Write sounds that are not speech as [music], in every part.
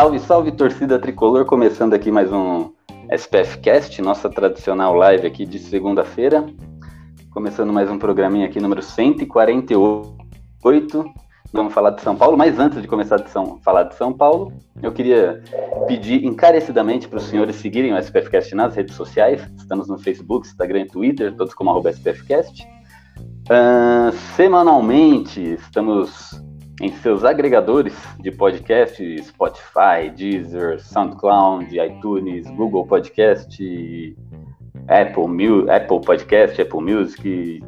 Salve, salve torcida tricolor, começando aqui mais um SPF Cast, nossa tradicional live aqui de segunda-feira. Começando mais um programinha aqui, número 148. Vamos falar de São Paulo, mas antes de começar a São, falar de São Paulo, eu queria pedir encarecidamente para os senhores seguirem o SPFcast nas redes sociais. Estamos no Facebook, Instagram e Twitter, todos como SPFcast. Uh, semanalmente, estamos em seus agregadores de podcast, Spotify, Deezer, SoundCloud, iTunes, Google Podcast, Apple, Apple Podcast, Apple Music,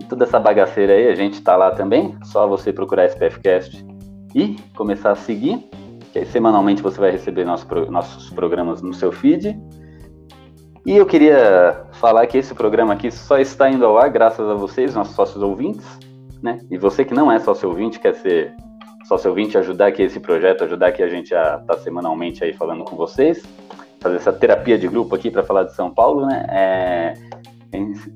e toda essa bagaceira aí, a gente tá lá também. Só você procurar SPFcast e começar a seguir, que aí semanalmente você vai receber nosso, nossos programas no seu feed. E eu queria falar que esse programa aqui só está indo ao ar graças a vocês, nossos sócios ouvintes, né? E você que não é sócio ouvinte, quer ser sócio ouvinte, ajudar aqui esse projeto, ajudar que a gente a estar tá semanalmente aí falando com vocês, fazer essa terapia de grupo aqui para falar de São Paulo, né? É,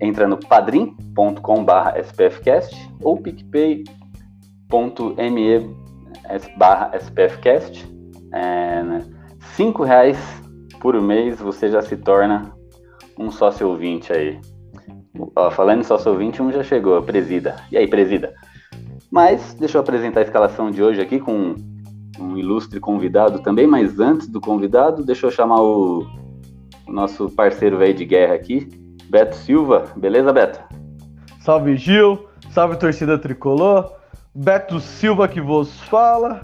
entra no padrim.com.br spfcast ou picpay.me barra spfcast. É, né? Cinco reais por mês você já se torna um sócio ouvinte aí. Ó, falando sócio ouvinte, um já chegou, presida. E aí, presida? Mas deixa eu apresentar a escalação de hoje aqui com um ilustre convidado também, mas antes do convidado, deixa eu chamar o, o nosso parceiro velho de guerra aqui, Beto Silva. Beleza, Beto? Salve Gil, salve torcida tricolor. Beto Silva que vos fala.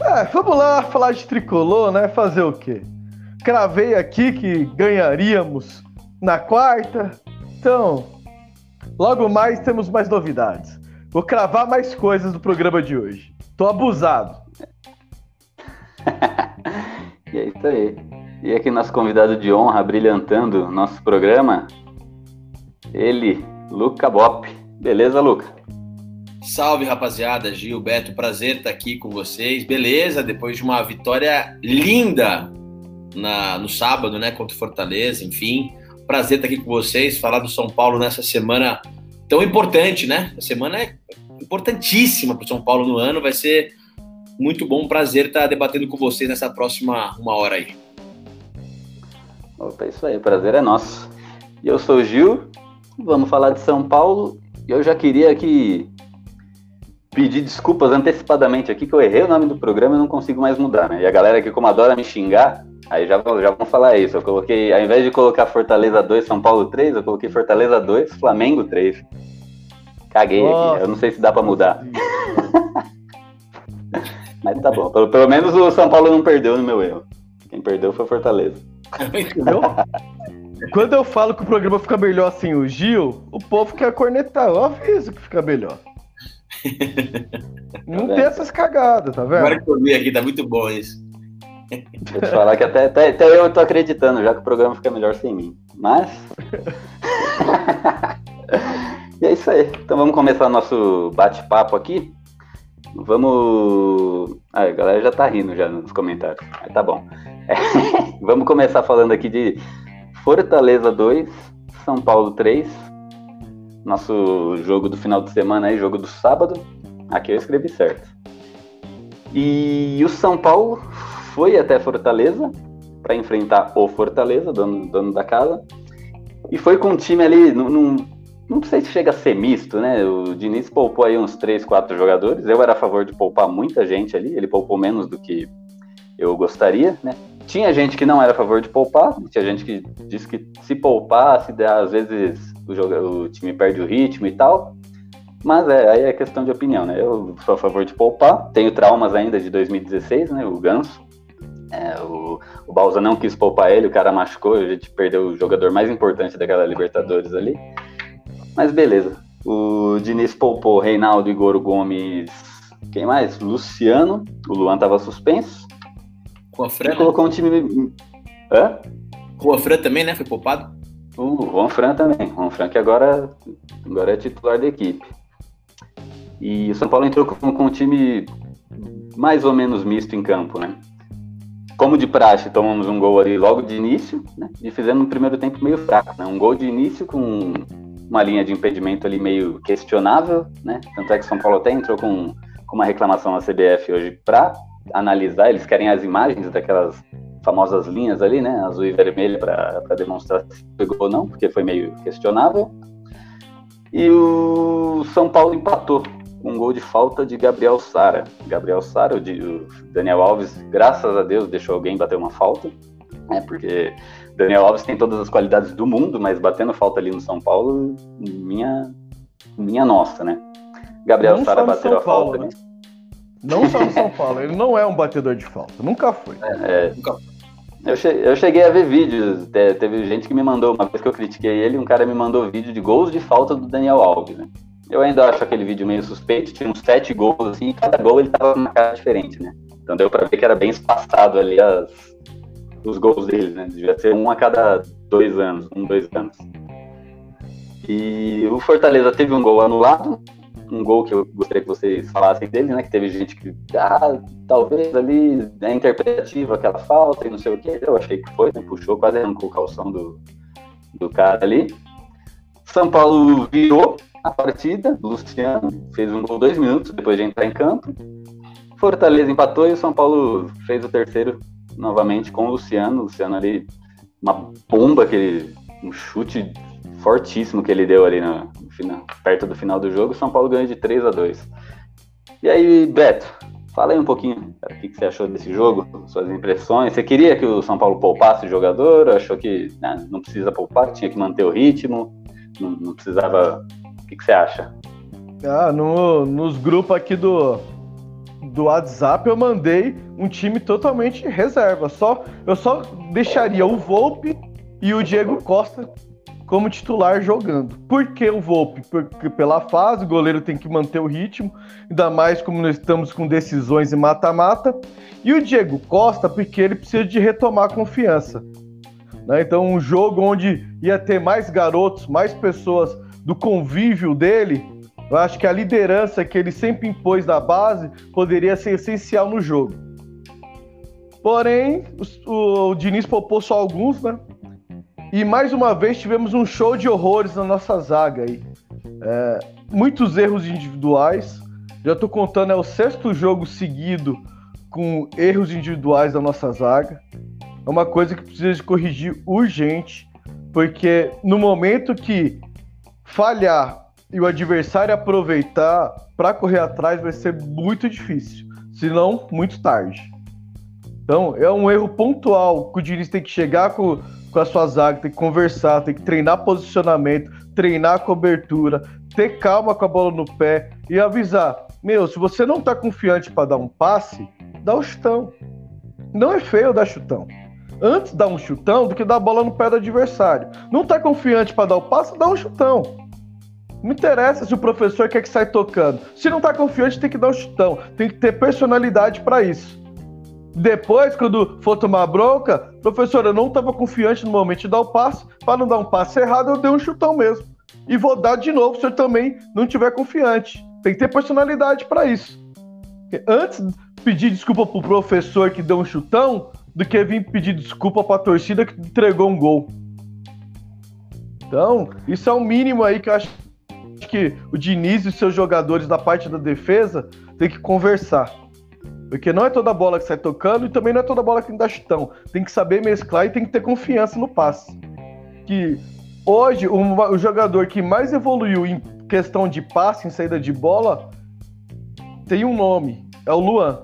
É, vamos lá falar de tricolor, né? Fazer o quê? Cravei aqui que ganharíamos na quarta. Então, logo mais temos mais novidades. Vou cravar mais coisas do programa de hoje. Tô abusado. [laughs] e é isso aí. E aqui nosso convidado de honra, brilhantando nosso programa, ele, Luca Bop. Beleza, Luca? Salve, rapaziada. Gilberto, prazer estar aqui com vocês. Beleza, depois de uma vitória linda na, no sábado, né, contra o Fortaleza, enfim. Prazer estar aqui com vocês, falar do São Paulo nessa semana tão importante, né? A semana é importantíssima para o São Paulo no ano. Vai ser muito bom, prazer estar debatendo com vocês nessa próxima uma hora aí. Opa, isso aí, prazer é nosso. E eu sou o Gil, Vamos falar de São Paulo. Eu já queria aqui pedir desculpas antecipadamente aqui, que eu errei o nome do programa e não consigo mais mudar, né? E a galera aqui, como adora me xingar, aí já, já vão falar isso. Eu coloquei, ao invés de colocar Fortaleza 2, São Paulo 3, eu coloquei Fortaleza 2, Flamengo 3. Caguei Nossa. aqui, eu não sei se dá para mudar. [laughs] Mas tá bom, pelo, pelo menos o São Paulo não perdeu no meu erro. Quem perdeu foi Fortaleza. [laughs] Entendeu? Quando eu falo que o programa fica melhor sem o Gil, o povo quer cornetar. Eu aviso que fica melhor. [laughs] Não tá tem essas cagadas, tá vendo? Agora que eu vi aqui, tá muito bom isso. Vou te falar que até, até, até eu tô acreditando, já que o programa fica melhor sem mim. Mas. [laughs] e é isso aí. Então vamos começar nosso bate-papo aqui. Vamos. Ah, a galera já tá rindo já nos comentários. Mas tá bom. É... [laughs] vamos começar falando aqui de Fortaleza 2, São Paulo 3. Nosso jogo do final de semana aí, jogo do sábado. Aqui eu escrevi certo. E o São Paulo foi até Fortaleza para enfrentar o Fortaleza, dono, dono da casa. E foi com um time ali, num, num, não sei se chega a ser misto, né? O Diniz poupou aí uns 3, 4 jogadores. Eu era a favor de poupar muita gente ali. Ele poupou menos do que eu gostaria, né? Tinha gente que não era a favor de poupar, tinha gente que disse que se poupar, se der, às vezes o, o time perde o ritmo e tal. Mas é, aí é questão de opinião, né? Eu sou a favor de poupar. Tenho traumas ainda de 2016, né? O Ganso. É, o, o Balsa não quis poupar ele, o cara machucou, a gente perdeu o jogador mais importante daquela Libertadores ali. Mas beleza. O Diniz poupou Reinaldo, Igor Gomes, quem mais? Luciano. O Luan tava suspenso. Com a Fran, Ele né? colocou um time. Hã? A Fran também, né? Foi poupado. O Juan Fran também. Juan Fran que agora, agora é titular da equipe. E o São Paulo entrou com, com um time mais ou menos misto em campo, né? Como de praxe, tomamos um gol ali logo de início, né? E fizemos um primeiro tempo meio fraco, né? Um gol de início com uma linha de impedimento ali meio questionável, né? Tanto é que São Paulo até entrou com, com uma reclamação na CBF hoje para analisar, eles querem as imagens daquelas famosas linhas ali, né? Azul e vermelha para demonstrar se pegou ou não, porque foi meio questionável. E o São Paulo empatou um gol de falta de Gabriel Sara. Gabriel Sara, o, Daniel Alves, graças a Deus, deixou alguém bater uma falta, né? Porque Daniel Alves tem todas as qualidades do mundo, mas batendo falta ali no São Paulo, minha, minha nossa, né? Gabriel Não Sara bateu São a Paulo, falta né? ali. Não só no São Paulo, ele não é um batedor de falta, nunca foi. É, eu, che- eu cheguei a ver vídeos, te- teve gente que me mandou, uma vez que eu critiquei ele, um cara me mandou vídeo de gols de falta do Daniel Alves, né? Eu ainda acho aquele vídeo meio suspeito, tinha uns sete gols, assim, e cada gol ele tava com uma cara diferente, né? Então deu pra ver que era bem espaçado ali as, os gols dele, né? Devia ser um a cada dois anos, um, dois anos. E o Fortaleza teve um gol anulado, um gol que eu gostaria que vocês falassem dele, né? Que teve gente que, ah, talvez ali é interpretativa aquela falta e não sei o que. Eu achei que foi, né? Puxou, quase arrancou o calção do, do cara ali. São Paulo virou a partida, Luciano fez um gol dois minutos depois de entrar em campo. Fortaleza empatou e o São Paulo fez o terceiro novamente com o Luciano. O Luciano ali, uma bomba que ele, um chute fortíssimo que ele deu ali no, no final, perto do final do jogo. O São Paulo ganhou de 3 a 2 E aí, Beto, fala aí um pouquinho cara, o que, que você achou desse jogo, suas impressões. Você queria que o São Paulo poupasse o jogador? Achou que né, não precisa poupar, tinha que manter o ritmo? Não, não precisava. Que, que você acha? Ah, no, nos grupos aqui do, do WhatsApp eu mandei um time totalmente reserva. Só, eu só deixaria o Volpe e o Diego Costa como titular jogando. Por que o Volpe? Porque pela fase, o goleiro tem que manter o ritmo, ainda mais como nós estamos com decisões em mata-mata. E o Diego Costa, porque ele precisa de retomar confiança. Né? Então, um jogo onde ia ter mais garotos, mais pessoas do convívio dele, eu acho que a liderança que ele sempre impôs na base poderia ser essencial no jogo. Porém, o, o Diniz poupou só alguns, né? E mais uma vez tivemos um show de horrores na nossa zaga aí. É, muitos erros individuais. Já tô contando, é o sexto jogo seguido com erros individuais da nossa zaga. É uma coisa que precisa de corrigir urgente, porque no momento que falhar e o adversário aproveitar para correr atrás vai ser muito difícil, se não muito tarde. Então é um erro pontual que o Diniz tem que chegar com, com a sua zaga, tem que conversar, tem que treinar posicionamento, treinar cobertura, ter calma com a bola no pé e avisar: meu, se você não tá confiante para dar um passe, dá um chutão. Não é feio dar chutão. Antes dar um chutão do que dar a bola no pé do adversário. Não tá confiante para dar o passe, dá um chutão. Não interessa se o professor quer que saia tocando. Se não tá confiante, tem que dar um chutão. Tem que ter personalidade para isso. Depois, quando for tomar bronca, professor, eu não estava confiante no momento de dar o passe. Para não dar um passe errado, eu dei um chutão mesmo. E vou dar de novo se o senhor também não tiver confiante. Tem que ter personalidade para isso. Porque antes pedir desculpa pro professor que deu um chutão, do que vir pedir desculpa pra torcida que entregou um gol. Então, isso é o mínimo aí que eu acho que o Diniz e seus jogadores da parte da defesa tem que conversar. Porque não é toda bola que sai tocando e também não é toda bola que dá chutão. Tem que saber mesclar e tem que ter confiança no passe. Que hoje o, o jogador que mais evoluiu em questão de passe, em saída de bola, tem um nome, é o Luan.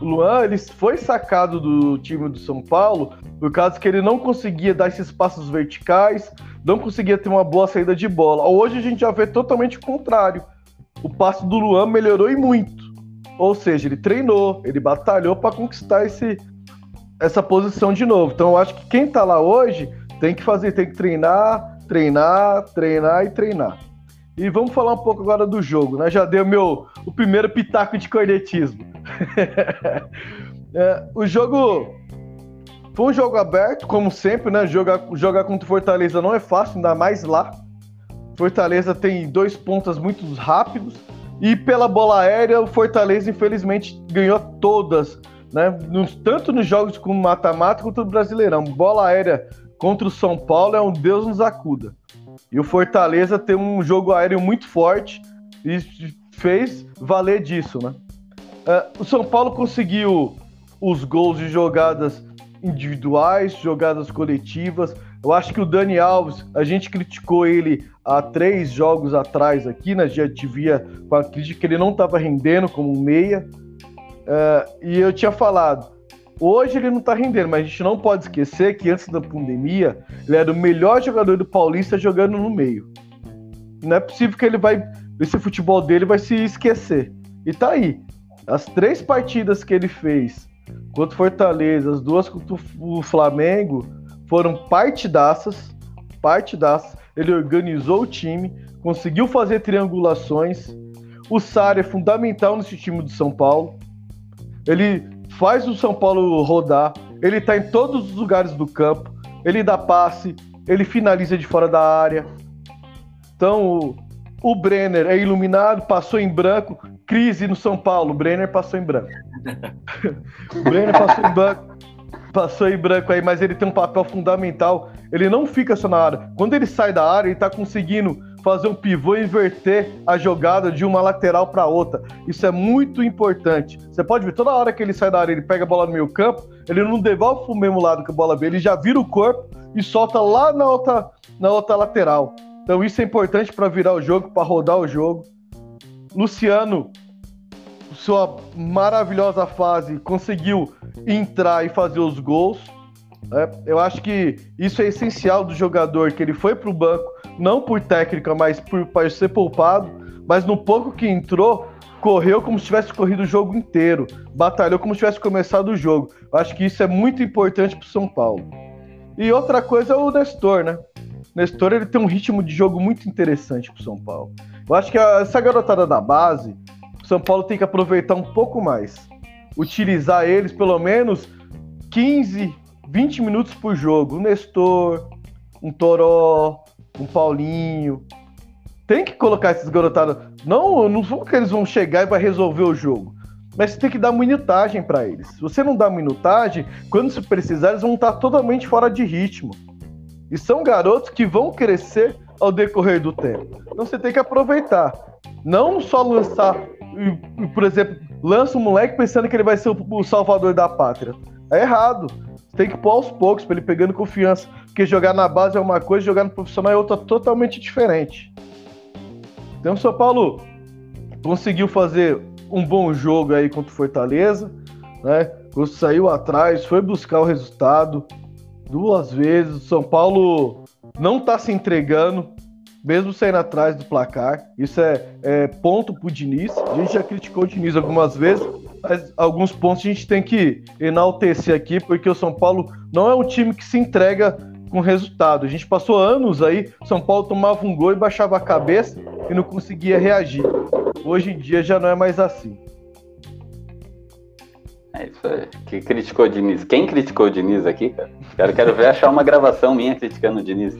O Luan ele foi sacado do time do São Paulo por causa que ele não conseguia dar esses passos verticais, não conseguia ter uma boa saída de bola. Hoje a gente já vê totalmente o contrário. O passe do Luan melhorou e muito. Ou seja, ele treinou, ele batalhou para conquistar esse, essa posição de novo. Então eu acho que quem tá lá hoje tem que fazer, tem que treinar, treinar, treinar e treinar. E vamos falar um pouco agora do jogo, né? Já deu meu o primeiro pitaco de cornetismo. [laughs] É, o jogo foi um jogo aberto, como sempre, né? Jogar, jogar contra o Fortaleza não é fácil, ainda mais lá. Fortaleza tem dois pontas muito rápidos. E pela bola aérea, o Fortaleza, infelizmente, ganhou todas, né? Nos, tanto nos jogos como mata-mata quanto no Brasileirão. Bola aérea contra o São Paulo é um Deus nos acuda. E o Fortaleza tem um jogo aéreo muito forte e fez valer disso, né? Uh, o São Paulo conseguiu os gols de jogadas individuais, jogadas coletivas. Eu acho que o Dani Alves, a gente criticou ele há três jogos atrás aqui, né? Já tivia com a crítica que ele não estava rendendo como meia. Uh, e eu tinha falado, hoje ele não está rendendo, mas a gente não pode esquecer que antes da pandemia, ele era o melhor jogador do Paulista jogando no meio. Não é possível que ele vai. Esse futebol dele vai se esquecer. E tá aí. As três partidas que ele fez contra o Fortaleza, as duas contra o Flamengo, foram partidaças, partidaças. Ele organizou o time, conseguiu fazer triangulações. O Sara é fundamental nesse time do São Paulo. Ele faz o São Paulo rodar. Ele está em todos os lugares do campo. Ele dá passe, ele finaliza de fora da área. Então, o, o Brenner é iluminado, passou em branco. Crise no São Paulo, o Brenner passou em branco. [laughs] Brenner passou em branco, passou em branco aí, mas ele tem um papel fundamental. Ele não fica só na área. Quando ele sai da área, ele está conseguindo fazer um pivô e inverter a jogada de uma lateral para outra. Isso é muito importante. Você pode ver, toda hora que ele sai da área, ele pega a bola no meio campo, ele não devolve pro mesmo lado que a bola veio, ele já vira o corpo e solta lá na outra, na outra lateral. Então isso é importante para virar o jogo, para rodar o jogo. Luciano sua maravilhosa fase, conseguiu entrar e fazer os gols. É, eu acho que isso é essencial do jogador, que ele foi para o banco, não por técnica, mas por, por ser poupado. Mas no pouco que entrou, correu como se tivesse corrido o jogo inteiro, batalhou como se tivesse começado o jogo. Eu acho que isso é muito importante para o São Paulo. E outra coisa é o Nestor, né? Nestor ele tem um ritmo de jogo muito interessante para o São Paulo. Eu acho que essa garotada da base, são Paulo tem que aproveitar um pouco mais. Utilizar eles pelo menos 15, 20 minutos por jogo. Um Nestor, um Toró, um Paulinho. Tem que colocar esses garotados. Não, não vão que eles vão chegar e vai resolver o jogo. Mas você tem que dar minutagem para eles. Se você não dá minutagem, quando se precisar, eles vão estar totalmente fora de ritmo. E são garotos que vão crescer ao decorrer do tempo. Então você tem que aproveitar. Não só lançar por exemplo, lança um moleque pensando que ele vai ser o, salvador da pátria. É errado. Tem que pôr aos poucos para ele pegando confiança. Porque jogar na base é uma coisa, jogar no profissional é outra totalmente diferente. Então, o São Paulo conseguiu fazer um bom jogo aí contra o Fortaleza, né? Saiu atrás, foi buscar o resultado duas vezes. O São Paulo não está se entregando, mesmo saindo atrás do placar. Isso é, é ponto pro Diniz. A gente já criticou o Diniz algumas vezes, mas alguns pontos a gente tem que enaltecer aqui, porque o São Paulo não é um time que se entrega com resultado. A gente passou anos aí, São Paulo tomava um gol e baixava a cabeça e não conseguia reagir. Hoje em dia já não é mais assim. É isso aí. Que criticou o Diniz? Quem criticou o Diniz aqui, cara? Quero, quero ver achar uma gravação minha criticando o Diniz.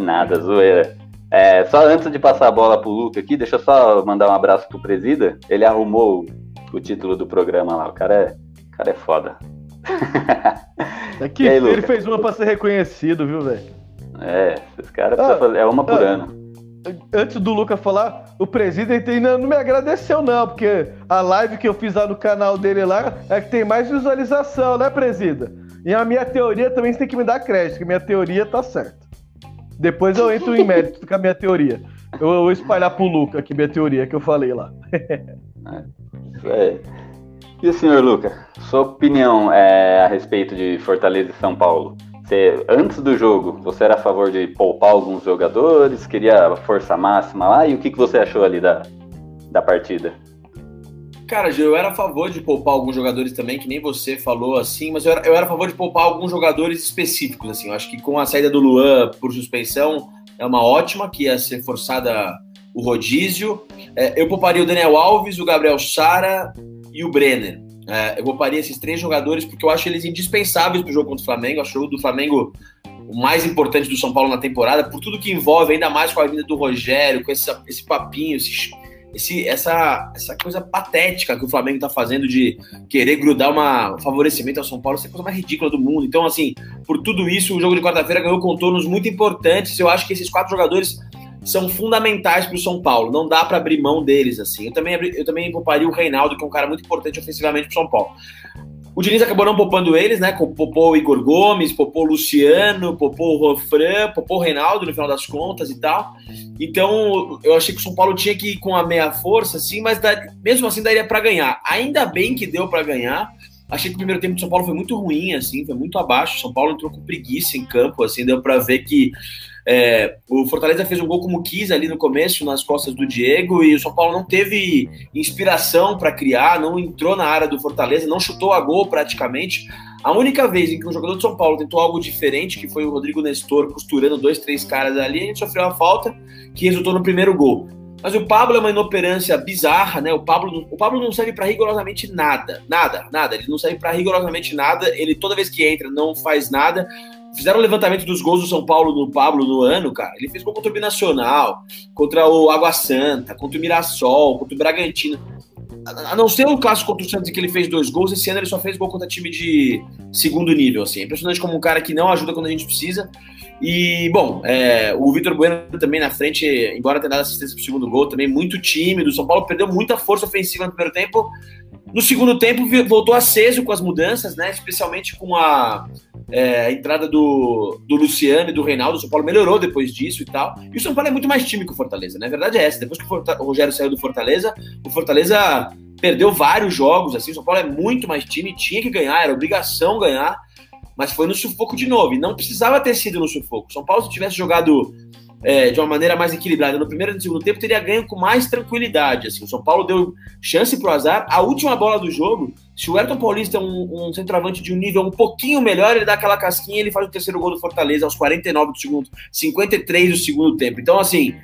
É nada, zoeira. É, só antes de passar a bola pro Luca aqui, deixa eu só mandar um abraço pro Presida. Ele arrumou o, título do programa lá. O cara é, o cara é foda. [laughs] Aqui, aí, ele fez uma pra ser reconhecido, viu, velho? É, esses caras ah, é uma por ah, ano. Antes do Luca falar, o presidente ainda não me agradeceu, não, porque a live que eu fiz lá no canal dele lá é que tem mais visualização, né, presida? E a minha teoria também você tem que me dar crédito, que minha teoria tá certa. Depois eu entro em mérito com a minha teoria. Eu vou espalhar pro Luca aqui minha teoria que eu falei lá. é. E o senhor Luca, sua opinião é, a respeito de Fortaleza e São Paulo? Você, antes do jogo, você era a favor de poupar alguns jogadores, queria força máxima lá, e o que, que você achou ali da, da partida? Cara, eu era a favor de poupar alguns jogadores também, que nem você falou assim, mas eu era, eu era a favor de poupar alguns jogadores específicos, assim. Eu acho que com a saída do Luan por suspensão é uma ótima, que ia ser forçada o rodízio. É, eu pouparia o Daniel Alves, o Gabriel Sara e o Brenner. É, eu pouparia esses três jogadores porque eu acho eles indispensáveis para o jogo contra o Flamengo. Eu acho o do Flamengo o mais importante do São Paulo na temporada, por tudo que envolve, ainda mais com a vinda do Rogério, com esse, esse papinho, esse, esse, essa, essa coisa patética que o Flamengo está fazendo de querer grudar uma, um favorecimento ao São Paulo, essa é a coisa mais ridícula do mundo. Então, assim, por tudo isso, o jogo de quarta-feira ganhou contornos muito importantes. Eu acho que esses quatro jogadores são fundamentais para o São Paulo. Não dá para abrir mão deles assim. Eu também eu também pouparia o Reinaldo, que é um cara muito importante ofensivamente para o São Paulo. O Diniz acabou não poupando eles, né? Popou o Igor Gomes, popou o Luciano, popou o Rofran, popou o Reinaldo no final das contas e tal. Então, eu achei que o São Paulo tinha que ir com a meia força, assim, mas mesmo assim daria para ganhar. Ainda bem que deu para ganhar. Achei que o primeiro tempo do São Paulo foi muito ruim, assim, foi muito abaixo. São Paulo entrou com preguiça em campo, assim, deu para ver que é, o Fortaleza fez um gol como quis ali no começo, nas costas do Diego, e o São Paulo não teve inspiração para criar, não entrou na área do Fortaleza, não chutou a gol praticamente. A única vez em que um jogador de São Paulo tentou algo diferente, que foi o Rodrigo Nestor costurando dois, três caras ali, a gente sofreu a falta que resultou no primeiro gol. Mas o Pablo é uma inoperância bizarra, né? O Pablo, o Pablo não serve para rigorosamente nada, nada, nada. Ele não serve para rigorosamente nada. Ele toda vez que entra não faz nada. Fizeram o levantamento dos gols do São Paulo no Pablo no ano, cara. Ele fez gol contra o Binacional, contra o Água Santa, contra o Mirassol, contra o Bragantino. A não ser o clássico contra o Santos em que ele fez dois gols, esse ano ele só fez gol contra time de segundo nível, assim. É impressionante como um cara que não ajuda quando a gente precisa. E, bom, é, o Vitor Bueno também na frente, embora tenha dado assistência pro segundo gol, também muito tímido. O São Paulo perdeu muita força ofensiva no primeiro tempo. No segundo tempo, voltou aceso com as mudanças, né? Especialmente com a é, entrada do, do Luciano e do Reinaldo, o São Paulo melhorou depois disso e tal. E o São Paulo é muito mais time que o Fortaleza, né? A verdade é essa. Depois que o Rogério saiu do Fortaleza, o Fortaleza perdeu vários jogos, assim. O São Paulo é muito mais time, tinha que ganhar, era obrigação ganhar, mas foi no sufoco de novo. E não precisava ter sido no sufoco. O São Paulo, se tivesse jogado é, de uma maneira mais equilibrada no primeiro e no segundo tempo, teria ganho com mais tranquilidade. Assim. O São Paulo deu chance para o azar. A última bola do jogo, se o Ayrton Paulista é um, um, centroavante de um nível um pouquinho melhor, ele dá aquela casquinha e ele faz o terceiro gol do Fortaleza aos 49 do segundo, 53 do segundo tempo. Então, assim,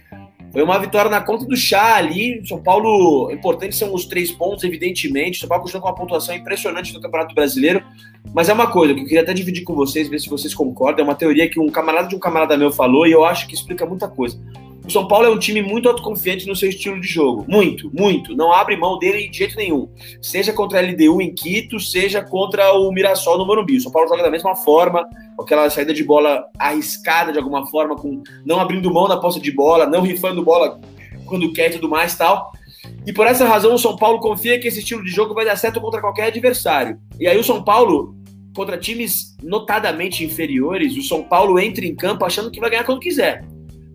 foi uma vitória na conta do chá ali. São Paulo, importante são os três pontos, evidentemente. São Paulo continua com uma pontuação impressionante no Campeonato Brasileiro. Mas é uma coisa que eu queria até dividir com vocês, ver se vocês concordam. É uma teoria que um camarada de um camarada meu falou e eu acho que explica muita coisa. O São Paulo é um time muito autoconfiante no seu estilo de jogo. Muito, muito. Não abre mão dele de jeito nenhum. Seja contra a LDU em Quito, seja contra o Mirassol no Morumbi. O São Paulo joga da mesma forma, com aquela saída de bola arriscada de alguma forma, com não abrindo mão da posse de bola, não rifando bola quando quer e tudo mais tal. E por essa razão o São Paulo confia que esse estilo de jogo vai dar certo contra qualquer adversário. E aí o São Paulo, contra times notadamente inferiores, o São Paulo entra em campo achando que vai ganhar quando quiser.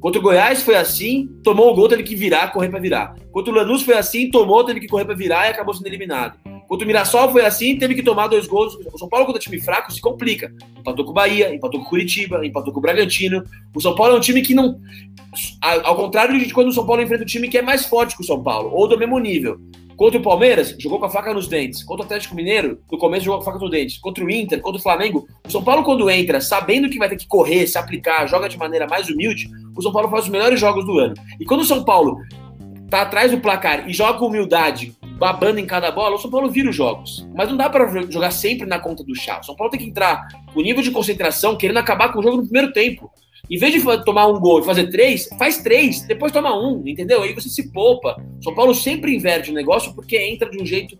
Contra o Goiás foi assim, tomou o gol, teve que virar, correr para virar. Contra o Lanús foi assim, tomou, teve que correr para virar e acabou sendo eliminado. Contra o Mirassol foi assim, teve que tomar dois gols. O São Paulo, contra time fraco, se complica. Empatou com o Bahia, empatou com o Curitiba, empatou com o Bragantino. O São Paulo é um time que não. Ao contrário de quando o São Paulo enfrenta um time que é mais forte que o São Paulo, ou do mesmo nível. Contra o Palmeiras, jogou com a faca nos dentes. Contra o Atlético Mineiro, no começo jogou com a faca nos dentes. Contra o Inter, contra o Flamengo. O São Paulo, quando entra, sabendo que vai ter que correr, se aplicar, joga de maneira mais humilde, o São Paulo faz os melhores jogos do ano. E quando o São Paulo tá atrás do placar e joga com humildade, babando em cada bola, o São Paulo vira os jogos. Mas não dá para jogar sempre na conta do chá. O São Paulo tem que entrar com nível de concentração, querendo acabar com o jogo no primeiro tempo. Em vez de tomar um gol e fazer três, faz três, depois toma um, entendeu? Aí você se poupa. São Paulo sempre inverte o negócio porque entra de um jeito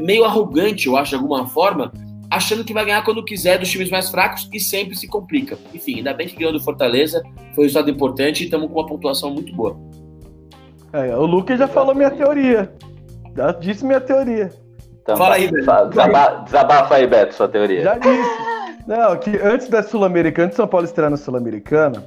meio arrogante, eu acho, de alguma forma, achando que vai ganhar quando quiser dos times mais fracos e sempre se complica. Enfim, ainda bem que ganhou do Fortaleza, foi um resultado importante e estamos com uma pontuação muito boa. É, o Lucas já falou minha teoria. Já disse minha teoria. Então, Fala aí, Beto. Desabafa, desabafa aí, Beto, sua teoria. Já disse. Não, que antes da Sul-Americana, antes de São Paulo estrear na Sul-Americana,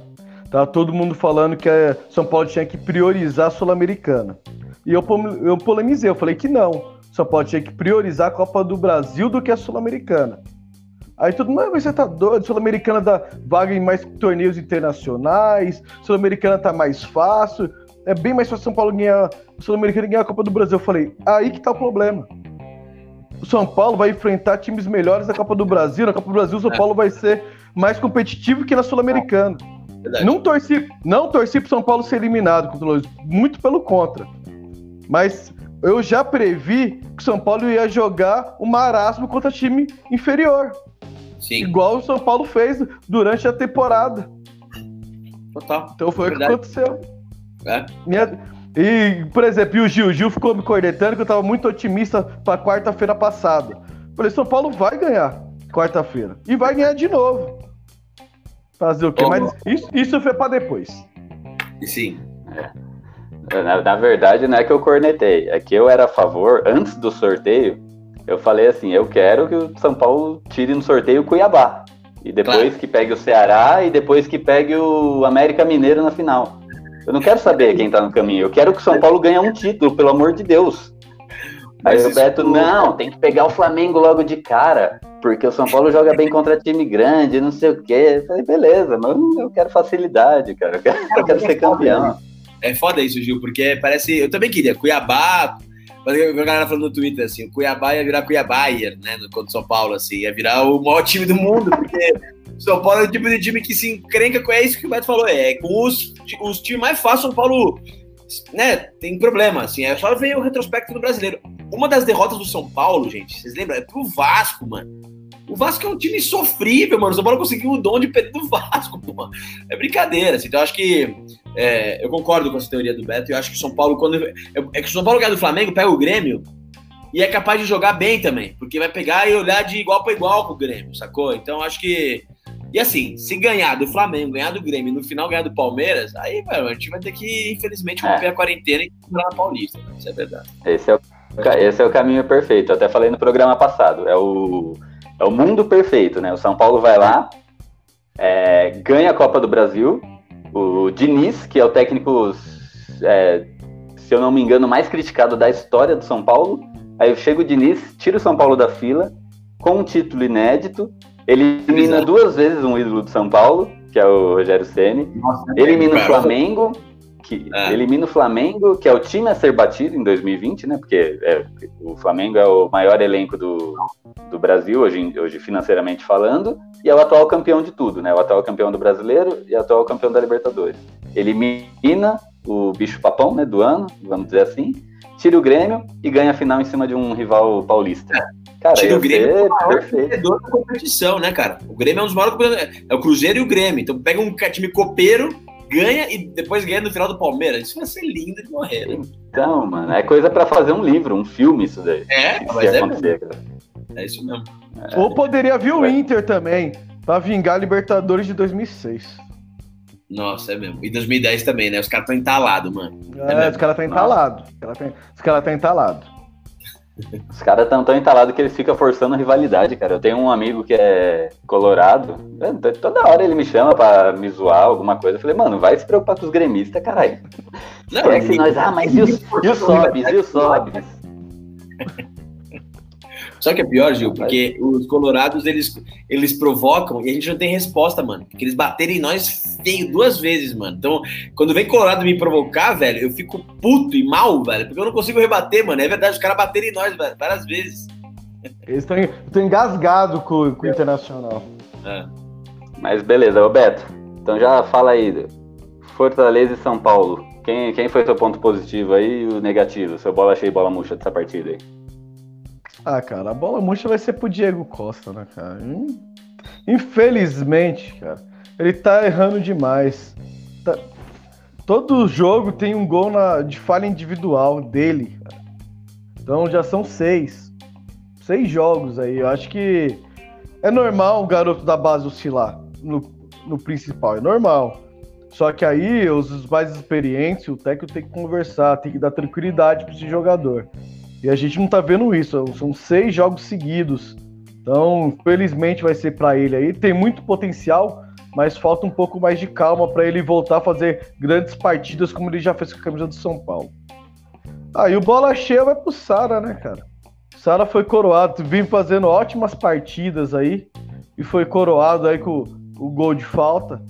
tava todo mundo falando que São Paulo tinha que priorizar a Sul-Americana. E eu, eu polemizei, eu falei que não. São Paulo tinha que priorizar a Copa do Brasil do que a Sul-Americana. Aí todo mundo, mas você tá doido, Sul-Americana dá vaga em mais torneios internacionais, Sul-Americana tá mais fácil, é bem mais fácil São Paulo ganhar, Sul-Americana ganhar a Copa do Brasil. Eu falei, aí que tá o problema o São Paulo vai enfrentar times melhores da Copa do Brasil. Na Copa do Brasil, o São é. Paulo vai ser mais competitivo que na Sul-Americana. Não torci, não torci pro São Paulo ser eliminado contra o muito pelo contra. Mas eu já previ que o São Paulo ia jogar o marasmo contra time inferior. Sim. Igual o São Paulo fez durante a temporada. Total. Então foi o que aconteceu. É. Minha... E, por exemplo, o Gil, o Gil ficou me cornetando que eu tava muito otimista pra quarta-feira passada. Falei, São Paulo vai ganhar quarta-feira. E vai ganhar de novo. Fazer o quê? Ô, Mas isso, isso foi pra depois. Sim. Na, na verdade, não é que eu cornetei, é que eu era a favor, antes do sorteio, eu falei assim, eu quero que o São Paulo tire no sorteio o Cuiabá. E depois Claro. que pegue o Ceará e depois que pegue o América Mineiro na final. Eu não quero saber quem tá no caminho, eu quero que o São Paulo ganhe um título, pelo amor de Deus. Aí Mas o isso- Beto, não, tem que pegar o Flamengo logo de cara, porque o São Paulo joga bem contra time grande, não sei o quê. Eu falei, beleza, mas eu quero facilidade, cara. Eu quero, eu quero ser campeão. É foda isso, Gil, porque parece. Eu também queria. Cuiabá. Mas eu vi a galera falando no Twitter assim: o Cuiabá ia virar Cuiabáia, né? Contra o São Paulo, assim. Ia virar o maior time do mundo, porque São Paulo é o tipo de time que se encrenca com. É isso que o Beto falou: é com os, os times mais fáceis, São Paulo. Né, tem problema, assim, é só ver o retrospecto do brasileiro. Uma das derrotas do São Paulo, gente, vocês lembram? É pro Vasco, mano. O Vasco é um time sofrível, mano. O São Paulo conseguiu o dom de perder do Vasco, pô. É brincadeira, assim. Então eu acho que é, eu concordo com essa teoria do Beto. Eu acho que o São Paulo, quando. É que o São Paulo ganhar do Flamengo, pega o Grêmio e é capaz de jogar bem também. Porque vai pegar e olhar de igual para igual com o Grêmio, sacou? Então eu acho que. E assim, se ganhar do Flamengo, ganhar do Grêmio e no final ganhar do Palmeiras, aí, mano, a gente vai ter que, infelizmente, É. romper a quarentena e morar na Paulista. né? Isso é verdade. Esse é, o, esse é o caminho perfeito. Eu até falei no programa passado. É o, é o mundo perfeito, né? O São Paulo vai lá, é, ganha a Copa do Brasil. O Diniz, que é o técnico, é, se eu não me engano, mais criticado da história do São Paulo. Aí chega o Diniz, tira o São Paulo da fila, com um título inédito. Elimina Exato. duas vezes um ídolo do São Paulo, que é o Rogério Ceni. Elimina o Flamengo, que É. elimina o Flamengo, que é o time a ser batido em 2020, né? Porque é, o Flamengo é o maior elenco do, do Brasil, hoje, hoje financeiramente falando, e é o atual campeão de tudo, né? O atual campeão do brasileiro e o atual campeão da Libertadores. Elimina o bicho papão, né? Do ano, vamos dizer assim, tira o Grêmio e ganha a final em cima de um rival paulista. Cara, Tira o Grêmio é perfeito. da competição, né, cara? O Grêmio é um dos maiores. É o Cruzeiro e o Grêmio. Então pega um time copeiro, ganha e depois ganha no final do Palmeiras. Isso vai ser lindo de morrer, né? Então, mano, é coisa pra fazer um livro, um filme isso daí. É, Se mas é, acontecer, cara. é isso mesmo. Ou poderia vir o Inter também, pra vingar a Libertadores de 2006. Nossa, é mesmo. E 2010 também, né? Os caras estão entalados, mano. É, mesmo. os caras tá entalado. Os caras tá, os cara tá entalado. Os caras tão tão entalados que eles ficam forçando rivalidade, cara. Eu tenho um amigo que é colorado. é, Toda hora ele me chama pra me zoar alguma coisa. Eu falei, mano, vai se preocupar com os gremistas, caralho. Não, Esquece ninguém- nós. Ah, mas e os, e os sobes? E os sobes? O que é pior, Gil? Porque os colorados, eles, eles provocam e a gente não tem resposta, mano. Porque eles baterem em nós feio duas vezes, mano. Então, quando vem colorado me provocar, velho, eu fico puto e mal, velho. Porque eu não consigo rebater, mano. É verdade, os caras baterem em nós, velho, várias vezes. Eles estão engasgados com, com o Internacional. É. Mas beleza, ô Beto. Então já fala aí. Fortaleza e São Paulo. Quem, quem foi seu ponto positivo aí e o negativo? Seu bola cheia e bola murcha dessa partida aí. Ah, cara, a bola murcha vai ser pro Diego Costa, né, cara? Hum, Infelizmente, cara, ele tá errando demais. Tá- Todo jogo tem um gol na- de falha individual dele, cara. Então já são seis. Seis jogos aí. Eu acho que é normal o garoto da base oscilar no, no principal, é normal. Só que aí os, mais experientes, o técnico tem que conversar, tem que dar tranquilidade para esse jogador. E a gente não tá vendo isso. São seis jogos seguidos. Então, felizmente vai ser para ele aí. Tem muito potencial, mas falta um pouco mais de calma para ele voltar a fazer grandes partidas como ele já fez com a camisa do São Paulo. Ah, e o bola cheia vai pro Sara, né, cara? O Sara foi coroado, vem fazendo ótimas partidas aí e foi coroado aí com o gol de falta.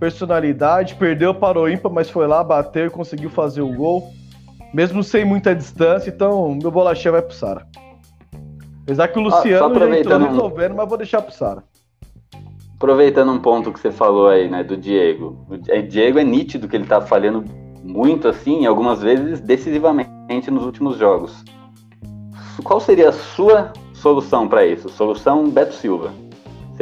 Personalidade, perdeu para o ímpar, mas foi lá, bateu e conseguiu fazer o gol mesmo sem muita distância, então meu bola cheia vai pro Sara. Apesar que o Ah, Luciano já entrou resolvendo, mas vou deixar pro Sara. Aproveitando um ponto que você falou aí, né, do Diego. O Di- Diego é nítido que ele tá falhando muito assim, algumas vezes decisivamente. nos últimos jogos. Qual seria a sua solução para isso? Solução Beto Silva.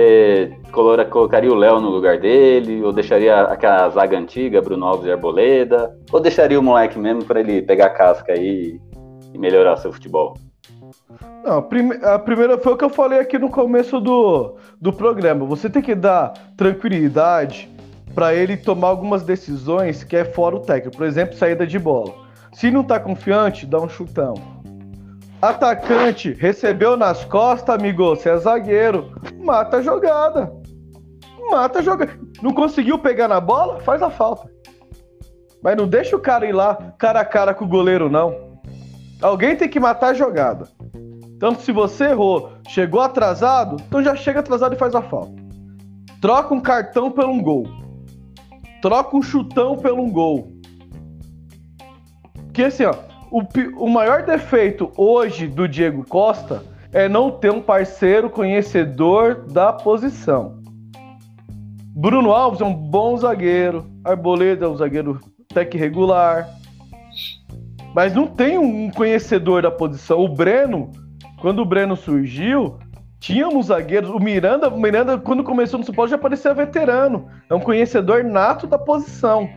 Você colocaria o Léo no lugar dele? Ou deixaria aquela zaga antiga, Bruno Alves e Arboleda? Ou deixaria o moleque mesmo para ele pegar a casca aí e melhorar seu futebol? Não, a, prime a primeira foi o que eu falei aqui no começo do, do programa. Você tem que dar tranquilidade para ele tomar algumas decisões que é fora o técnico. Por exemplo, saída de bola. Se não tá confiante, dá um chutão. Atacante, recebeu nas costas, amigo, você é zagueiro. Mata a jogada. Mata a jogada. Não conseguiu pegar na bola? Faz a falta. Mas não deixa o cara ir lá cara a cara com o goleiro, não. Alguém tem que matar a jogada. Então, se você errou, chegou atrasado, então já chega atrasado e faz a falta. Troca um cartão pelo um gol. Troca um chutão pelo um gol. Porque assim, ó, o, o maior defeito hoje do Diego Costa é não ter um parceiro conhecedor da posição. Bruno Alves é um bom zagueiro, Arboleda é um zagueiro até que regular, mas não tem um conhecedor da posição. O Breno, quando o Breno surgiu, tínhamos zagueiros. O Miranda, o Miranda quando começou no São Paulo já parecia veterano, é um conhecedor nato da posição.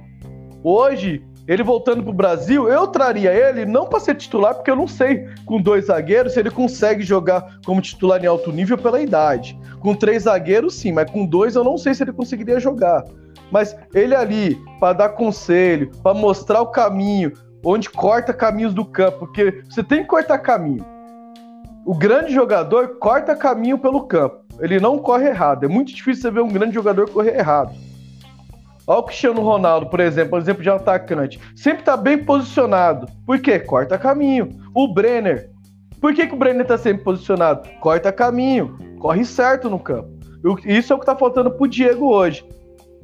Hoje ele voltando para o Brasil, eu traria ele não para ser titular, porque eu não sei com dois zagueiros se ele consegue jogar como titular em alto nível pela idade. Com três zagueiros, sim, mas com dois eu não sei se ele conseguiria jogar. Mas ele ali, para dar conselho, para mostrar o caminho, onde corta caminhos do campo, porque você tem que cortar caminho. O grande jogador corta caminho pelo campo. Ele não corre errado. É muito difícil você ver um grande jogador correr errado. Olha o Cristiano Ronaldo, por exemplo, exemplo de atacante. Sempre está bem posicionado. Por quê? Corta caminho. O Brenner. Por que, que o Brenner está sempre posicionado? Corta caminho. Corre certo no campo. Isso é o que está faltando pro Diego hoje.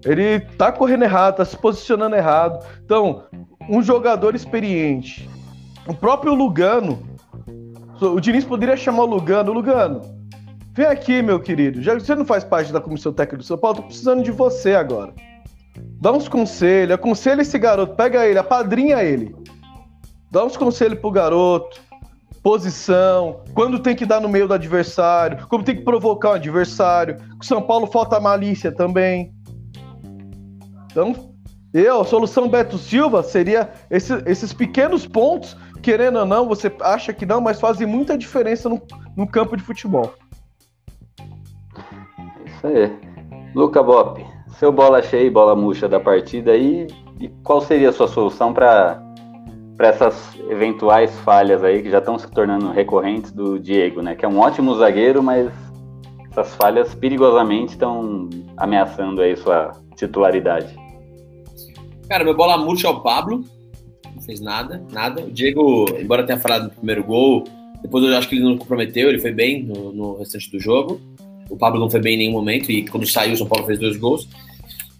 Ele tá correndo errado, tá se posicionando errado. Então, um jogador experiente. O próprio Lugano. O Diniz poderia chamar o Lugano. Lugano, vem aqui, meu querido. Já você não faz parte da comissão técnica do São Paulo, tô precisando de você agora. Dá uns conselhos, aconselha esse garoto, pega ele, apadrinha ele. Dá uns conselhos pro garoto, posição, quando tem que dar no meio do adversário, como tem que provocar o adversário. O São Paulo falta malícia também. Então, eu, a solução Beto Silva seria esse, esses pequenos pontos, querendo ou não, você acha que não, mas fazem muita diferença no, no campo de futebol. Isso aí. Luca Bop, seu bola cheia e bola murcha da partida aí, e qual seria a sua solução para essas eventuais falhas aí que já estão se tornando recorrentes do Diego, né? Que é um ótimo zagueiro, mas essas falhas perigosamente estão ameaçando aí sua titularidade. Cara, meu bola murcha é o Pablo, não fez nada, nada. O Diego, embora tenha falado no primeiro gol, depois eu acho que ele não comprometeu, ele foi bem no, no restante do jogo. O Pablo não foi bem em nenhum momento e quando saiu o São Paulo fez dois gols.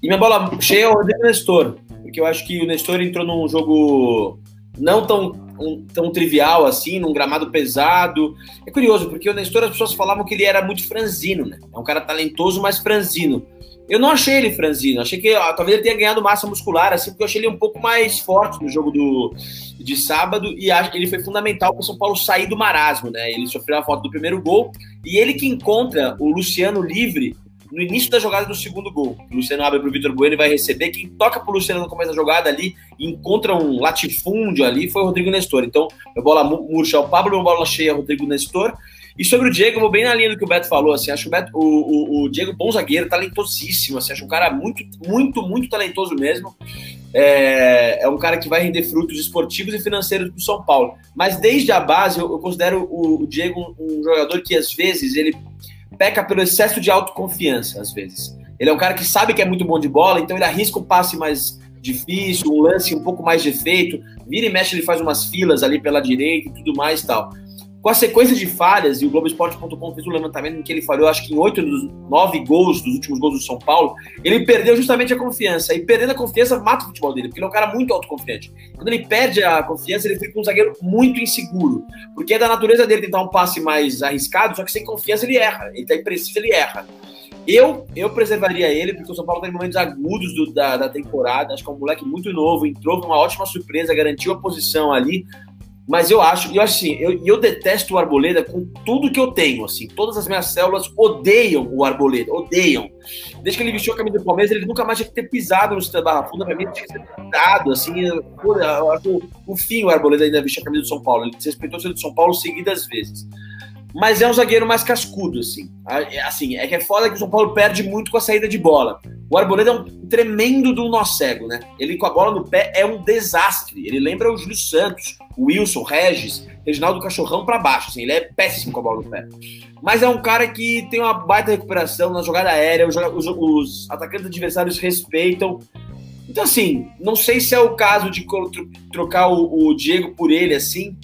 E minha bola cheia é o Rodrigo Nestor, porque eu acho que o Nestor entrou num jogo não tão, um, tão trivial assim, num gramado pesado. É curioso, porque o Nestor as pessoas falavam que ele era muito franzino, né? É um cara talentoso, mas franzino. Eu não achei ele franzino, achei que ó, talvez ele tenha ganhado massa muscular, assim, porque eu achei ele um pouco mais forte no jogo do, de sábado e acho que ele foi fundamental para o São Paulo sair do marasmo, né? Ele sofreu a falta do primeiro gol e ele que encontra o Luciano livre no início da jogada do segundo gol. O Luciano abre para o Vitor Bueno e vai receber. Quem toca para o Luciano no começo da jogada ali encontra um latifúndio ali foi o Rodrigo Nestor. Então, a bola murcha é o Pablo, a bola cheia é Rodrigo Nestor. E sobre o Diego, eu vou bem na linha do que o Beto falou. Assim, acho o, Beto, o, o, o Diego bom zagueiro, talentosíssimo. Assim, acho um cara muito, muito, muito talentoso mesmo. É, é um cara que vai render frutos esportivos e financeiros para o São Paulo. Mas desde a base, eu, eu considero o, o Diego um, um jogador que às vezes ele peca pelo excesso de autoconfiança, às vezes. Ele é um cara que sabe que é muito bom de bola, então ele arrisca um passe mais difícil, um lance um pouco mais de efeito, vira e mexe, ele faz umas filas ali pela direita e tudo mais e tal. Com a sequência de falhas, e o Globoesporte.com fez um levantamento em que ele falhou, acho que em oito dos nove gols, dos últimos gols do São Paulo, ele perdeu justamente a confiança. E perdendo a confiança, mata o futebol dele, porque ele é um cara muito autoconfiante. Quando ele perde a confiança, ele fica um zagueiro muito inseguro. Porque é da natureza dele tentar um passe mais arriscado, só que sem confiança ele erra. Ele tá impreciso, ele erra. Eu, eu preservaria ele, porque o São Paulo tem momentos agudos do, da, da temporada. Acho que é um moleque muito novo, entrou com uma ótima surpresa, garantiu a posição ali Mas eu acho, eu assim, eu, eu detesto o Arboleda com tudo que eu tenho, assim. Todas as minhas células odeiam o Arboleda, odeiam. Desde que ele vestiu a camisa do Palmeiras, ele nunca mais tinha que ter pisado no Cidade Barra Funda, pra mim tinha que ser pisado, assim. Eu, acho o fim o Arboleda ainda vestiu a camisa do São Paulo. Ele respeitou o de São Paulo seguidas vezes. Mas é um zagueiro mais cascudo, assim. É, assim, é que é foda que o São Paulo perde muito com a saída de bola. O Arboleda é um tremendo do nó cego, né? Ele com a bola no pé é um desastre. Ele lembra o Júlio Santos, o Wilson, Regis, Reginaldo Cachorrão para baixo, assim. Ele é péssimo com a bola no pé. Mas é um cara que tem uma baita recuperação na jogada aérea, os, os, atacantes adversários respeitam. Então, assim, não sei se é o caso de trocar o, o Diego por ele, assim,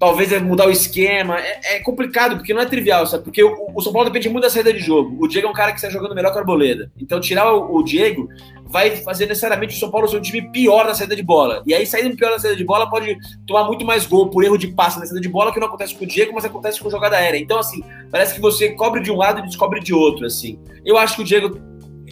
talvez é mudar o esquema. É, é, complicado, porque não é trivial, sabe? Porque o, o, São Paulo depende muito da saída de jogo. O Diego é um cara que está jogando melhor que a Arboleda. Então, tirar o, o, Diego vai fazer necessariamente o São Paulo ser um time pior na saída de bola. E aí, saindo pior na saída de bola, pode tomar muito mais gol por erro de passe na saída de bola, que não acontece com o Diego, mas acontece com jogada aérea. Então, assim, parece que você cobre de um lado e descobre de outro, assim. Eu acho que o Diego.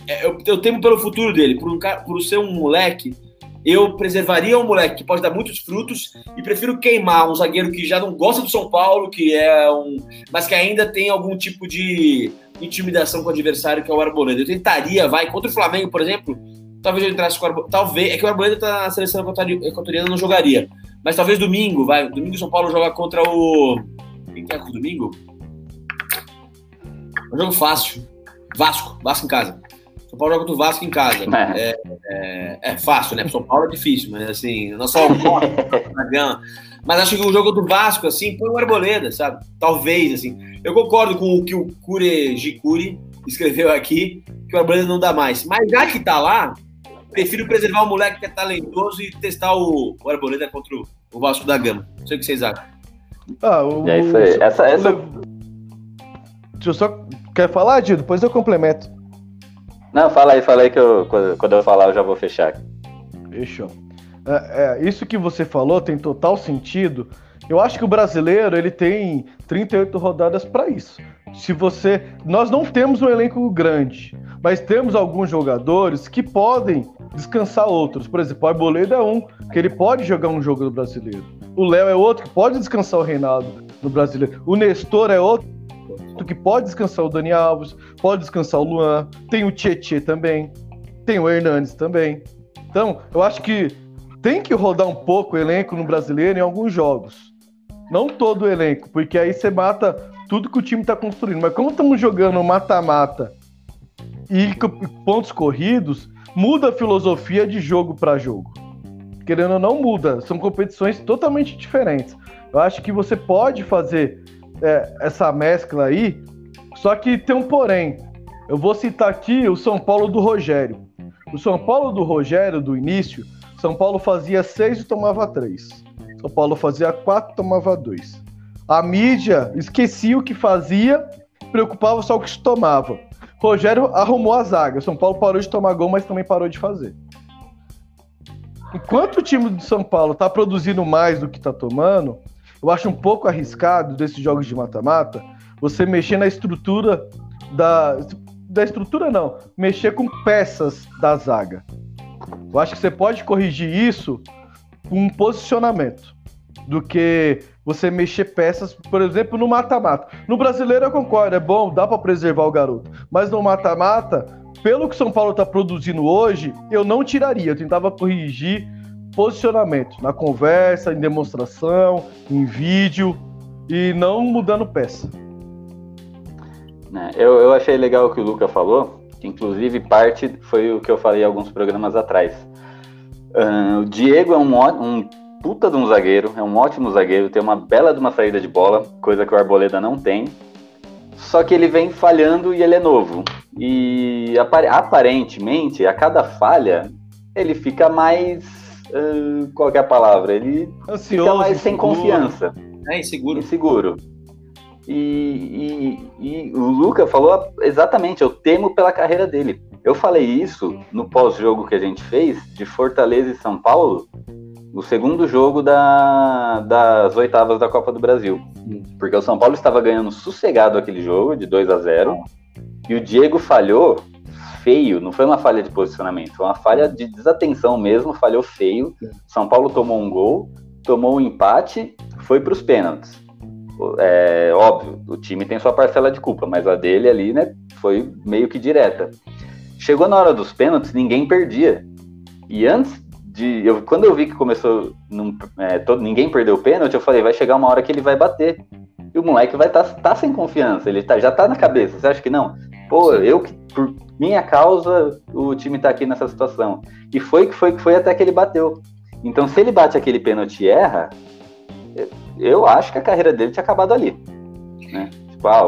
É, eu, eu temo pelo futuro dele, por, um, por ser um moleque eu preservaria um moleque que pode dar muitos frutos e prefiro queimar um zagueiro que já não gosta do São Paulo, que é um. mas que ainda tem algum tipo de intimidação com o adversário, que é o Arboleda. Eu tentaria, vai, contra o Flamengo, por exemplo, talvez eu entrasse com o Arboleda. Talvez, é que o Arboleda tá na seleção equatoriana, não jogaria. Mas talvez domingo, vai. Domingo o São Paulo joga contra o. Quem que é o domingo? Um jogo fácil. Vasco, Vasco em casa. São Paulo joga contra o Vasco em casa. É. É, é, é fácil, né? São Paulo é difícil, mas assim, não só Mas acho que o jogo do Vasco, assim, põe o Arboleda, sabe? Talvez, assim. Eu concordo com o que o Kure Gikuri escreveu aqui, que o Arboleda não dá mais. Mas já que tá lá, prefiro preservar o moleque que é talentoso e testar o, o Arboleda contra o, o Vasco da Gama. Não sei o que vocês acham. Ah, o, é isso aí. Essa, essa... Deixa eu só. Quer falar, Dido? Depois eu complemento. Não, fala aí, fala aí que eu, quando eu falar eu já vou fechar. Fechou. É, é, isso que você falou tem total sentido. Eu acho que o brasileiro ele tem 38 rodadas para isso. Se você, nós não temos um elenco grande, mas temos alguns jogadores que podem descansar outros. Por exemplo, o Arboleda é um que ele pode jogar um jogo do brasileiro. O Léo é outro que pode descansar o Reinaldo no brasileiro. O Nestor é outro que pode descansar o Dani Alves, pode descansar o Luan, tem o Tietê também, tem o Hernandes também. Então, eu acho que tem que rodar um pouco o elenco no brasileiro em alguns jogos. Não todo o elenco, porque aí você mata tudo que o time está construindo. Mas como estamos jogando mata-mata e pontos corridos, muda a filosofia de jogo para jogo. Querendo ou não, muda. São competições totalmente diferentes. Eu acho que você pode fazer é, essa mescla aí, só que tem um porém. Eu vou citar aqui o São Paulo do Rogério. O São Paulo do Rogério, do início, São Paulo fazia seis e tomava três. São Paulo fazia quatro e tomava dois. A mídia esquecia o que fazia, preocupava só o que se tomava. Rogério arrumou a zaga. São Paulo parou de tomar gol, mas também parou de fazer. Enquanto o time do São Paulo está produzindo mais do que está tomando, eu acho um pouco arriscado desses jogos de mata-mata você mexer na estrutura da. Da estrutura não, mexer com peças da zaga. Eu acho que você pode corrigir isso com um posicionamento do que você mexer peças, por exemplo, no mata-mata. No brasileiro eu concordo, é bom, dá para preservar o garoto. Mas no mata-mata, pelo que São Paulo está produzindo hoje, eu não tiraria. Eu tentava corrigir posicionamento, na conversa, em demonstração, em vídeo e não mudando peça. É, eu, eu achei legal o que o Luca falou, que inclusive parte foi o que eu falei alguns programas atrás. Uh, o Diego é um, um puta de um zagueiro, é um ótimo zagueiro, tem uma bela de uma saída de bola, coisa que o Arboleda não tem. Só que ele vem falhando e ele é novo. E aparentemente, a cada falha, ele fica mais uh, qual é a palavra? Ele Ansioso, fica mais sem confiança. É, inseguro. Inseguro. E, e, e, o Luca falou exatamente, eu temo pela carreira dele. Eu falei isso no pós-jogo que a gente fez de Fortaleza e São Paulo, no segundo jogo da, das oitavas da Copa do Brasil. Porque o São Paulo estava ganhando sossegado aquele jogo, de 2 a 0 e o Diego falhou feio, não foi uma falha de posicionamento, foi uma falha de desatenção mesmo, falhou feio. São Paulo tomou um gol tomou um empate, foi para os pênaltis. É óbvio, o time tem sua parcela de culpa, mas a dele ali, né, foi meio que direta. Chegou na hora dos pênaltis, ninguém perdia. E antes de. Eu, quando eu vi que começou. Num, é, todo, ninguém perdeu o pênalti, eu falei, vai chegar uma hora que ele vai bater. E o moleque vai estar tá, tá sem confiança, ele tá, já tá na cabeça. Você acha que não? Pô, eu que, por minha causa, o time tá aqui nessa situação. E foi que foi que foi até que ele bateu. Então, se ele bate aquele pênalti e erra, eu acho que a carreira dele tinha acabado ali. Né? Tipo, ah,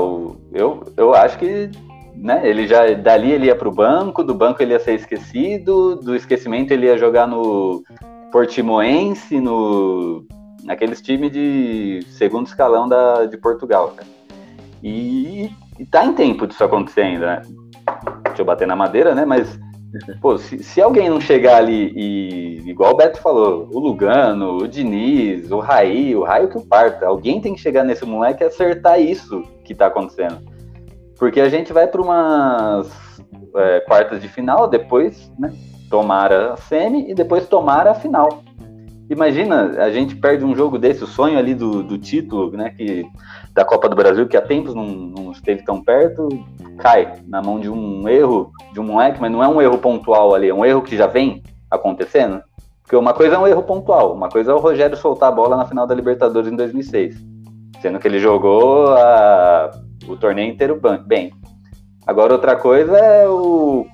eu, eu acho que né, ele já dali ele ia para o banco, do banco ele ia ser esquecido, do esquecimento ele ia jogar no Portimoense, no naqueles times de segundo escalão da, de Portugal. Cara. E, e tá em tempo disso acontecer ainda, né? Eu bater na madeira, né? Mas Pô, se, se, alguém não chegar ali e, igual o Beto falou, o Lugano, o Diniz, o Raí, o Raio que o parta, alguém tem que chegar nesse moleque e acertar isso que tá acontecendo. Porque a gente vai para umas é, quartas de final, depois, né, tomara a semi e depois tomara a final. Imagina, a gente perde um jogo desse, o sonho ali do, do título, né, que, da Copa do Brasil, que há tempos não, não esteve tão perto, cai na mão de um erro de um moleque, mas não é um erro pontual ali, é um erro que já vem acontecendo. Porque uma coisa é um erro pontual, uma coisa é o Rogério soltar a bola na final da Libertadores em 2006, sendo que ele jogou a, o torneio inteiro bem. Agora outra coisa é o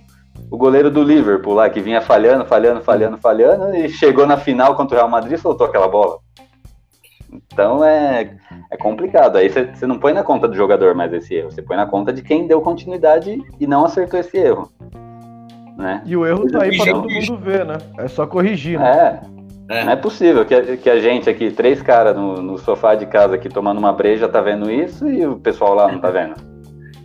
o goleiro do Liverpool lá, que vinha falhando, falhando, falhando, falhando, e chegou na final contra o Real Madrid e soltou aquela bola. Então é, é complicado. Aí você não põe na conta do jogador mais esse erro, você põe na conta de quem deu continuidade e não acertou esse erro. Né? E o erro tá aí para todo mundo ver, né? É só corrigir. Né? É. É. Não é possível que a, que a gente aqui, três caras no, no, sofá de casa aqui tomando uma breja, tá vendo isso e o pessoal lá não tá vendo.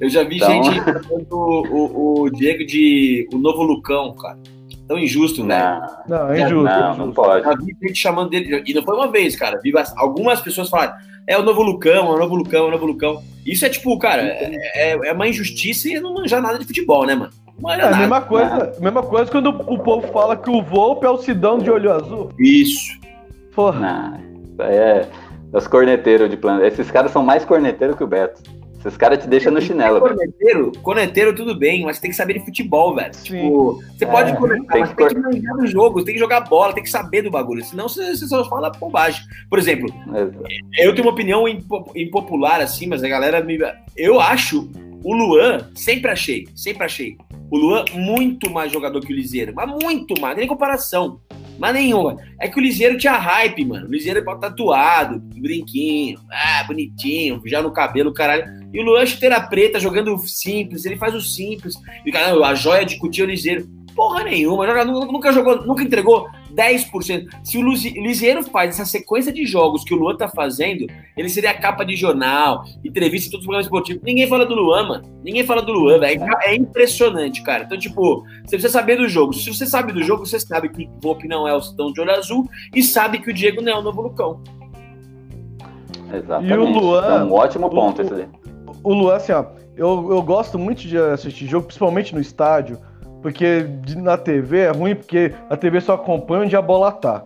Eu já vi então... gente chamando o, o, Diego de o novo Lucão, cara. Tão injusto, né? Não, é injusto. Não, não pode. Já vi gente chamando dele, e não foi uma vez, cara. Vi algumas pessoas falaram, é o novo Lucão, é o novo Lucão, é o novo Lucão. Isso é tipo, cara, é, é uma injustiça e não manjar nada de futebol, né, mano? Não é a mesma coisa, mesma coisa quando o povo fala que o Volpe é o Sidão de olho azul. Isso. Porra. Não, é os corneteiros de plano. Esses caras são mais corneteiros que o Beto. Esses caras te deixam no chinelo. Corneteiro, corneteiro, tudo bem, mas tem que saber de futebol, velho. Tipo, você é, pode cornetar, tem mas que tem que manjar no jogo, tem que jogar bola, tem que saber do bagulho. Senão você, você só fala bobagem. Por exemplo, Exato. eu tenho uma opinião impopular, assim, mas a galera me. Eu acho o Luan, sempre achei, sempre achei. O Luan muito mais jogador que o Liseiro, mas muito mais, nem comparação. Mas nenhuma. É que o Liseiro tinha hype, mano. O Liseiro é tatuado, brinquinho, ah, bonitinho, já no cabelo, caralho. E o Luan chuteira preta, jogando simples, ele faz o simples. E cara, a joia de cutia é o Liseiro. Porra nenhuma, joga, nunca jogou, nunca entregou 10%. Se o Liseiro faz essa sequência de jogos que o Luan tá fazendo, ele seria capa de jornal, entrevista em todos os programas esportivos. Ninguém fala do Luan, mano. Ninguém fala do Luan, velho. É impressionante, cara. Então, tipo, você precisa saber do jogo. Se você sabe do jogo, você sabe que o Volpe não é o Cidão de Olho Azul e sabe que o Diego não é o novo Lucão. Exatamente. E o Luan. É um ótimo ponto o, esse aí o Luan, assim, ó, eu, eu gosto muito de assistir jogo, principalmente no estádio, porque na TV é ruim, porque a TV só acompanha onde a bola tá.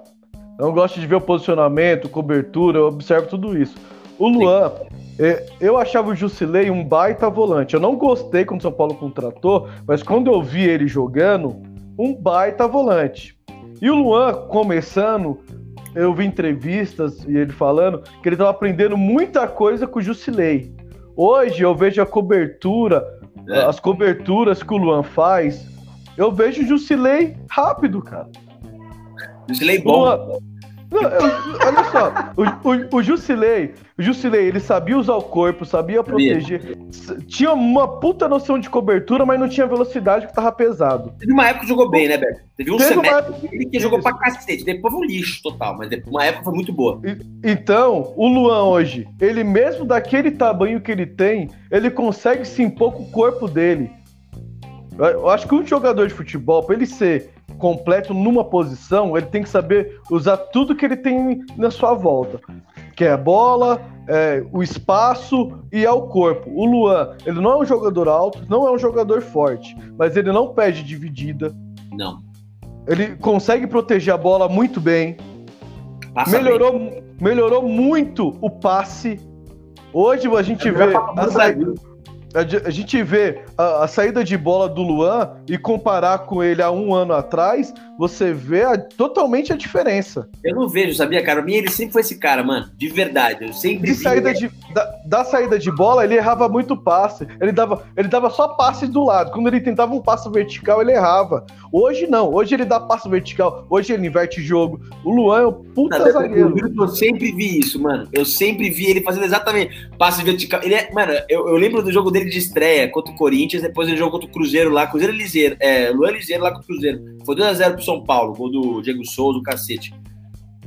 Eu gosto de ver o posicionamento, cobertura, eu observo tudo isso. O Luan, é, eu achava o Jusilei um baita volante. Eu não gostei quando o São Paulo contratou, mas quando eu vi ele jogando, um baita volante. E o Luan começando, eu vi entrevistas e ele falando que ele estava aprendendo muita coisa com o Jusilei. Hoje eu vejo a cobertura, é. as coberturas que o Luan faz, eu vejo o Jusilei rápido, cara. Jusilei bom. Não, eu, olha só, o, o, o Jusilei, o Jusilei, ele sabia usar o corpo, sabia proteger, tinha uma puta noção de cobertura, mas não tinha velocidade que tava pesado. Teve uma época que jogou bem, né, Beto? Teve um Teve semestre época... que jogou pra cacete, depois foi um lixo total, mas uma época foi muito boa. E, então, o Luan hoje, ele mesmo daquele tamanho que ele tem, ele consegue se impor com o corpo dele. Eu acho que um jogador de futebol, para ele ser completo numa posição, ele tem que saber usar tudo que ele tem na sua volta. Que é a bola, é, o espaço e é o corpo. O Luan, ele não é um jogador alto, não é um jogador forte, mas ele não pede dividida. Não. Ele consegue proteger a bola muito bem. Passa melhorou, melhorou muito o passe. Hoje a gente vê a, saída, a, gente vê a, a, saída de bola do Luan e comparar com ele há um ano atrás, você vê a, totalmente a diferença. Eu não vejo, sabia, cara? Mim, ele sempre foi esse cara, mano. De verdade. Eu sempre de saída de, da, da, saída de bola, ele errava muito passe. Ele dava, ele dava só passes do lado. Quando ele tentava um passe vertical, ele errava. Hoje não. Hoje ele dá passe vertical. Hoje ele inverte jogo. O Luan é um puta não, zagueiro. Eu, eu sempre vi isso, mano. Eu sempre vi ele fazendo exatamente passe vertical. Ele é, mano, eu, eu lembro do jogo dele de estreia contra o Corinthians, depois ele jogou contra o Cruzeiro lá, Cruzeiro Liseiro, é, Luan Liseiro lá contra o Cruzeiro. Foi 2x0 pro São Paulo, gol do Diego Souza, o cacete.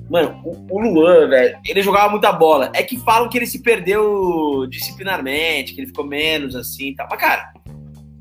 Mano, o, o Luan, velho, ele jogava muita bola. É que falam que ele se perdeu disciplinarmente, que ele ficou menos assim e tal. Mas, cara,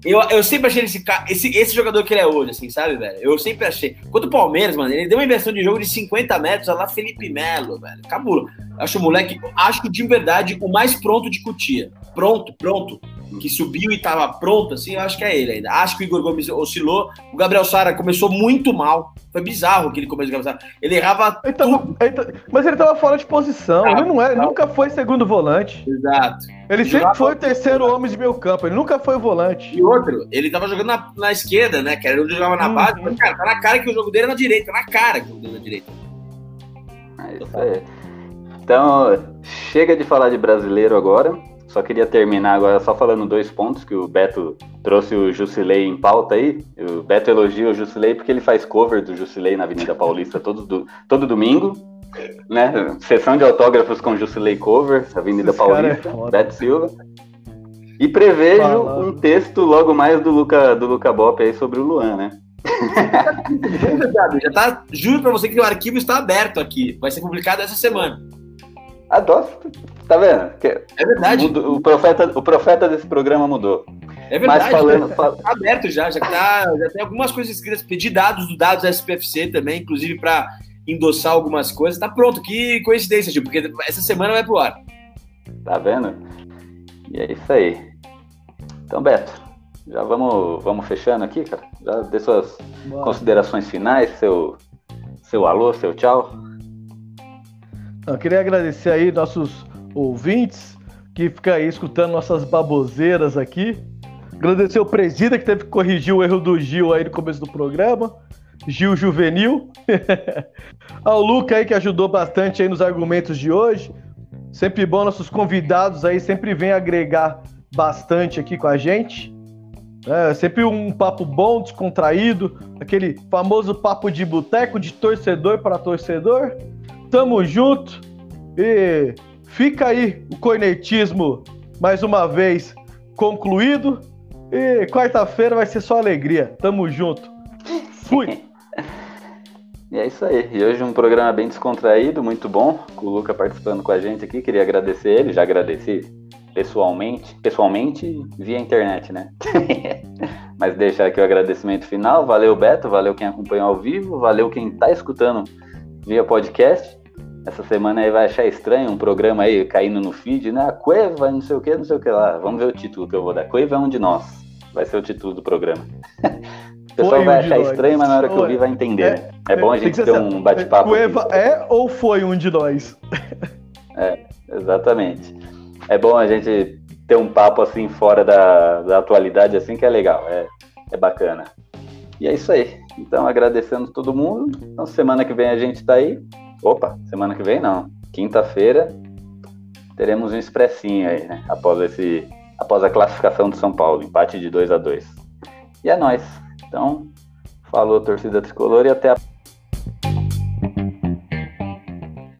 eu, eu sempre achei esse, esse, esse jogador que ele é hoje, assim, sabe, velho? Eu sempre achei. Quanto o Palmeiras, mano, ele deu uma inversão de jogo de 50 metros, lá Felipe Melo, velho. Cabula. Acho o moleque, acho que de verdade, o mais pronto de Cutia. Pronto, pronto que subiu e estava pronto, assim, eu acho que é ele ainda. Acho que o Igor Gomes oscilou. O Gabriel Sara começou muito mal. Foi bizarro que ele começou a Gabriel Sara. Ele errava. Ele tava, ele mas ele estava fora de posição. Ah, ele não é, nunca foi segundo volante. Exato. Ele, ele sempre foi o terceiro homem de meio campo. Ele nunca foi o volante. E outro, ele estava jogando na, na, esquerda, né? Que era onde jogava na uhum. base. Mas, cara, tá na cara que o jogo dele é na direita. Na cara que o jogo dele é na direita. É isso aí. Então, chega de falar de brasileiro agora. Só queria terminar agora só falando dois pontos que o Beto trouxe o Jusilei em pauta aí. O Beto elogia o Jusilei porque ele faz cover do Jusilei na Avenida Paulista todo, do, todo domingo. Né? Sessão de autógrafos com Jusilei cover, Avenida Esse é Paulista, é Beto Silva. E prevejo Fala. um texto logo mais do Luca, do Luca Bop aí sobre o Luan, né? [laughs] já tá, juro pra você que o arquivo está aberto aqui. Vai ser publicado essa semana. Adoro. Tá vendo? é verdade. o, profeta, o profeta desse programa mudou. É verdade. Mas falando, fal... tá aberto já, já, tá, já tem algumas coisas escritas. Pedi dados do dados SPFC também, inclusive para endossar algumas coisas. Tá pronto. Que coincidência, Gil, porque essa semana vai pro ar. Tá vendo? E é isso aí. Então, Beto, já vamos, vamos fechando aqui, cara. Já dê suas Boa. considerações finais, seu, seu alô, seu tchau. Eu queria agradecer aí nossos ouvintes que ficam aí escutando nossas baboseiras aqui. Agradecer o presida que teve que corrigir o erro do Gil aí no começo do programa. Gil Juvenil. [laughs] Ao Luca aí que ajudou bastante aí nos argumentos de hoje. Sempre bom nossos convidados aí, sempre vem agregar bastante aqui com a gente. É sempre um papo bom, descontraído, aquele famoso papo de boteco de torcedor para torcedor. Tamo junto e fica aí o cornetismo mais uma vez concluído. E quarta-feira vai ser só alegria. Tamo junto. Fui! [laughs] E é isso aí. E hoje um programa bem descontraído, muito bom, com o Luca participando com a gente aqui. Queria agradecer ele, já agradeci pessoalmente, pessoalmente via internet, né? [laughs] Mas deixar aqui o agradecimento final. Valeu, Beto, valeu quem acompanhou ao vivo, valeu quem tá escutando via podcast. Essa semana aí vai achar estranho um programa aí caindo no feed, né? A Cueva, não sei o que, não sei o que lá. Vamos ver o título que eu vou dar. Cueva é um de nós. Vai ser o título do programa. [laughs] o pessoal vai achar estranho, mas na hora que eu vi vai entender. É, né? é bom a gente ter um bate-papo. Cueva aqui. é ou foi um de nós? [laughs] é, exatamente. É bom a gente ter um papo assim fora da, da atualidade, assim que é legal, é, é bacana. E é isso aí. Então, agradecendo todo mundo. Então, semana que vem a gente tá aí. Opa, semana que vem não. Quinta-feira teremos um expressinho aí, né? Após esse, após a classificação do São Paulo, empate de 2 a 2. E é nós. Então, falou torcida tricolor e até a